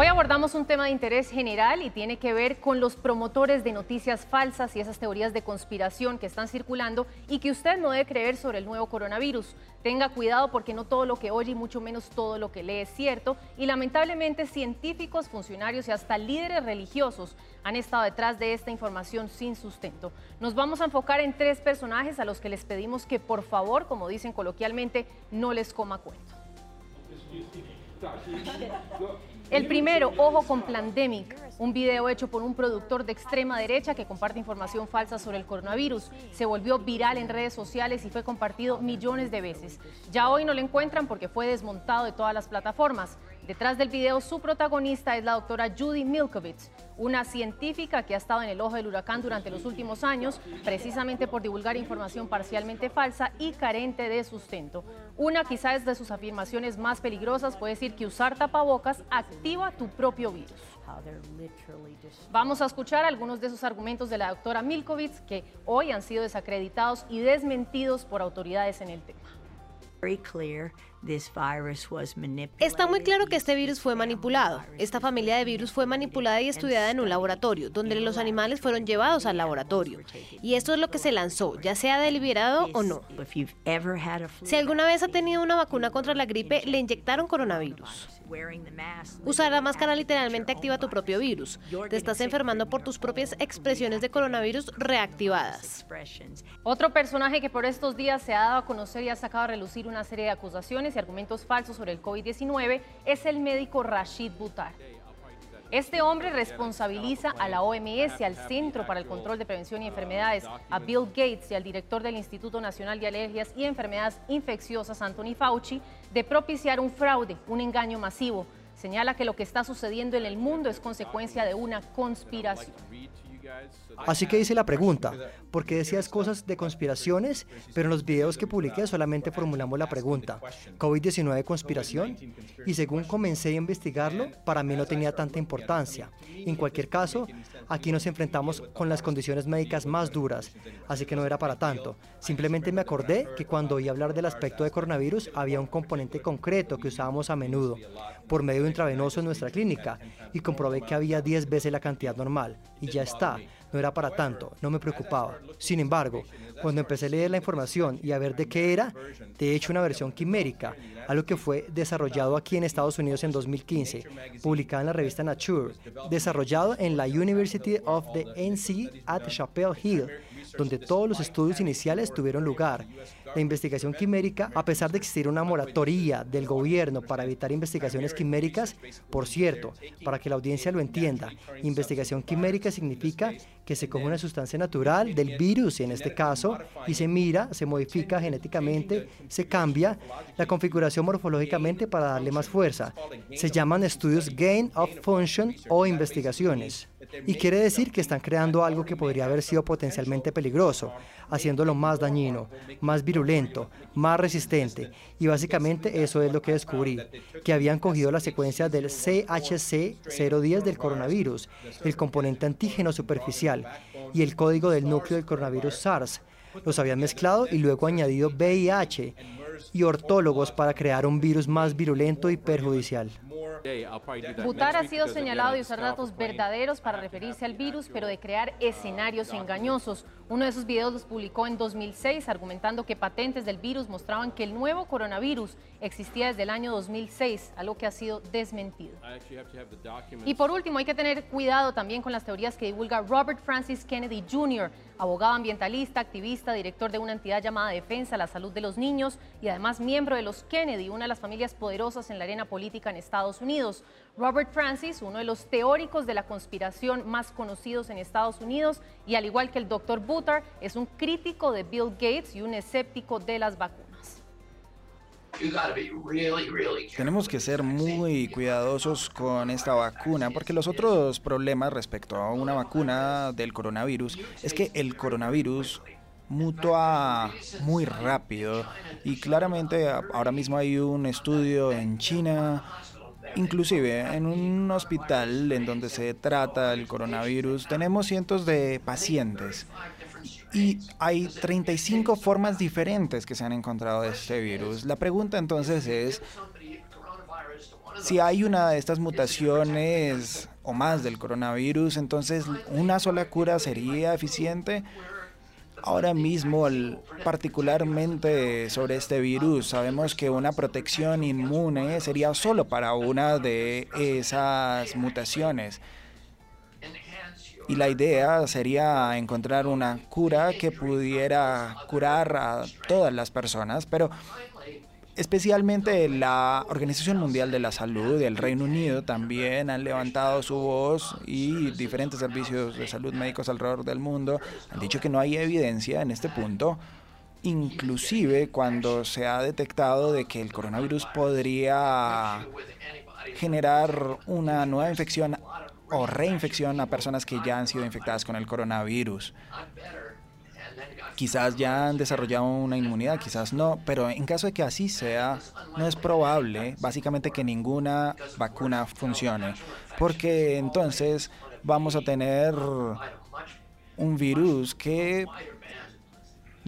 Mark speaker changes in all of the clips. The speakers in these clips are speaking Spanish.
Speaker 1: Hoy abordamos un tema de interés general y tiene que ver con los promotores de noticias falsas y esas teorías de conspiración que están circulando y que usted no debe creer sobre el nuevo coronavirus. Tenga cuidado porque no todo lo que oye y mucho menos todo lo que lee es cierto y lamentablemente científicos, funcionarios y hasta líderes religiosos han estado detrás de esta información sin sustento. Nos vamos a enfocar en tres personajes a los que les pedimos que por favor, como dicen coloquialmente, no les coma cuento. El primero, ojo con Plandemic, un video hecho por un productor de extrema derecha que comparte información falsa sobre el coronavirus. Se volvió viral en redes sociales y fue compartido millones de veces. Ya hoy no lo encuentran porque fue desmontado de todas las plataformas. Detrás del video, su protagonista es la doctora Judy Milkovich, una científica que ha estado en el ojo del huracán durante los últimos años, precisamente por divulgar información parcialmente falsa y carente de sustento. Una quizás de sus afirmaciones más peligrosas puede decir que usar tapabocas activa tu propio virus. Vamos a escuchar algunos de esos argumentos de la doctora Milkovich que hoy han sido desacreditados y desmentidos por autoridades en el tema.
Speaker 2: Está muy claro que este virus fue manipulado. Esta familia de virus fue manipulada y estudiada en un laboratorio, donde los animales fueron llevados al laboratorio. Y esto es lo que se lanzó, ya sea deliberado o no. Si alguna vez ha tenido una vacuna contra la gripe, le inyectaron coronavirus. Usar la máscara literalmente activa tu propio virus. Te estás enfermando por tus propias expresiones de coronavirus reactivadas.
Speaker 1: Otro personaje que por estos días se ha dado a conocer y ha sacado a relucir una serie de acusaciones y argumentos falsos sobre el COVID-19 es el médico Rashid Butar. Este hombre responsabiliza a la OMS, al Centro para el Control de Prevención y Enfermedades, a Bill Gates y al director del Instituto Nacional de Alergias y Enfermedades Infecciosas, Anthony Fauci, de propiciar un fraude, un engaño masivo. Señala que lo que está sucediendo en el mundo es consecuencia de una conspiración.
Speaker 3: Así que hice la pregunta, ¿por qué decías cosas de conspiraciones? Pero en los videos que publiqué solamente formulamos la pregunta, ¿COVID-19 conspiración? Y según comencé a investigarlo, para mí no tenía tanta importancia. En cualquier caso, aquí nos enfrentamos con las condiciones médicas más duras, así que no era para tanto. Simplemente me acordé que cuando oí hablar del aspecto de coronavirus había un componente concreto que usábamos a menudo, por medio intravenoso en nuestra clínica, y comprobé que había 10 veces la cantidad normal, y ya está no era para tanto, no me preocupaba. Sin embargo, cuando empecé a leer la información y a ver de qué era, de hecho una versión quimérica, algo que fue desarrollado aquí en Estados Unidos en 2015, publicado en la revista Nature, desarrollado en la University of the NC at Chapel Hill, donde todos los estudios iniciales tuvieron lugar. La investigación quimérica, a pesar de existir una moratoria del gobierno para evitar investigaciones quiméricas, por cierto, para que la audiencia lo entienda, investigación quimérica significa que se coge una sustancia natural del virus, en este caso, y se mira, se modifica genéticamente, se cambia la configuración morfológicamente para darle más fuerza. Se llaman estudios gain of function o investigaciones. Y quiere decir que están creando algo que podría haber sido potencialmente peligroso, haciéndolo más dañino, más virulento, más resistente. Y básicamente eso es lo que descubrí, que habían cogido la secuencia del CHC010 del coronavirus, el componente antígeno superficial, y el código del núcleo del coronavirus SARS. Los habían mezclado y luego añadido VIH y ortólogos para crear un virus más virulento y perjudicial.
Speaker 1: Butar ha sido señalado de usar datos verdaderos para referirse al virus, pero de crear escenarios engañosos. Uno de esos videos los publicó en 2006 argumentando que patentes del virus mostraban que el nuevo coronavirus existía desde el año 2006, algo que ha sido desmentido. Y por último, hay que tener cuidado también con las teorías que divulga Robert Francis Kennedy Jr., abogado ambientalista, activista, director de una entidad llamada Defensa de la Salud de los Niños y además miembro de los Kennedy, una de las familias poderosas en la arena política en Estados Unidos. Robert Francis, uno de los teóricos de la conspiración más conocidos en Estados Unidos, y al igual que el doctor Es un crítico de Bill Gates y un escéptico de las vacunas.
Speaker 4: Tenemos que ser muy cuidadosos con esta vacuna porque los otros problemas respecto a una vacuna del coronavirus es que el coronavirus mutua muy rápido y claramente ahora mismo hay un estudio en China Inclusive en un hospital en donde se trata el coronavirus tenemos cientos de pacientes y hay 35 formas diferentes que se han encontrado de este virus. La pregunta entonces es si hay una de estas mutaciones o más del coronavirus, entonces una sola cura sería eficiente. Ahora mismo, particularmente sobre este virus, sabemos que una protección inmune sería solo para una de esas mutaciones. Y la idea sería encontrar una cura que pudiera curar a todas las personas, pero especialmente la Organización Mundial de la Salud y el Reino Unido también han levantado su voz y diferentes servicios de salud médicos alrededor del mundo han dicho que no hay evidencia en este punto, inclusive cuando se ha detectado de que el coronavirus podría generar una nueva infección o reinfección a personas que ya han sido infectadas con el coronavirus. Quizás ya han desarrollado una inmunidad, quizás no, pero en caso de que así sea, no es probable básicamente que ninguna vacuna funcione, porque entonces vamos a tener un virus que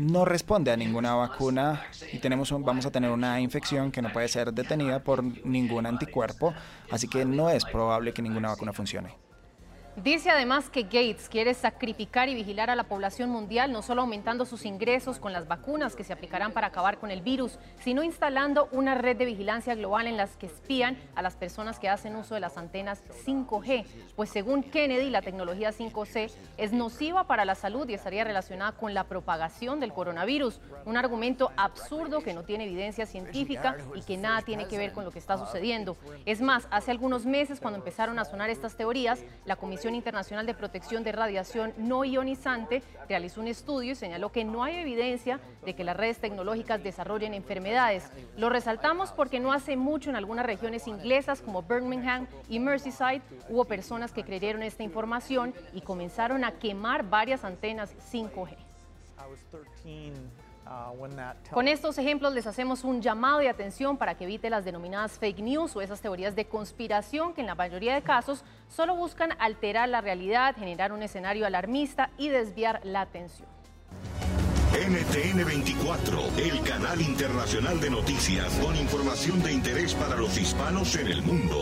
Speaker 4: no responde a ninguna vacuna y tenemos vamos a tener una infección que no puede ser detenida por ningún anticuerpo, así que no es probable que ninguna vacuna funcione.
Speaker 1: Dice además que Gates quiere sacrificar y vigilar a la población mundial, no solo aumentando sus ingresos con las vacunas que se aplicarán para acabar con el virus, sino instalando una red de vigilancia global en las que espían a las personas que hacen uso de las antenas 5G. Pues según Kennedy, la tecnología 5C es nociva para la salud y estaría relacionada con la propagación del coronavirus. Un argumento absurdo que no tiene evidencia científica y que nada tiene que ver con lo que está sucediendo. Es más, hace algunos meses cuando empezaron a sonar estas teorías, la Comisión Internacional de Protección de Radiación No Ionizante realizó un estudio y señaló que no hay evidencia de que las redes tecnológicas desarrollen enfermedades. Lo resaltamos porque no hace mucho en algunas regiones inglesas como Birmingham y Merseyside hubo personas que creyeron esta información y comenzaron a quemar varias antenas 5G. Uh, Con estos ejemplos les hacemos un llamado de atención para que evite las denominadas fake news o esas teorías de conspiración que en la mayoría de casos solo buscan alterar la realidad, generar un escenario alarmista y desviar la atención.
Speaker 5: NTN 24, el canal internacional de noticias con información de interés para los hispanos en el mundo.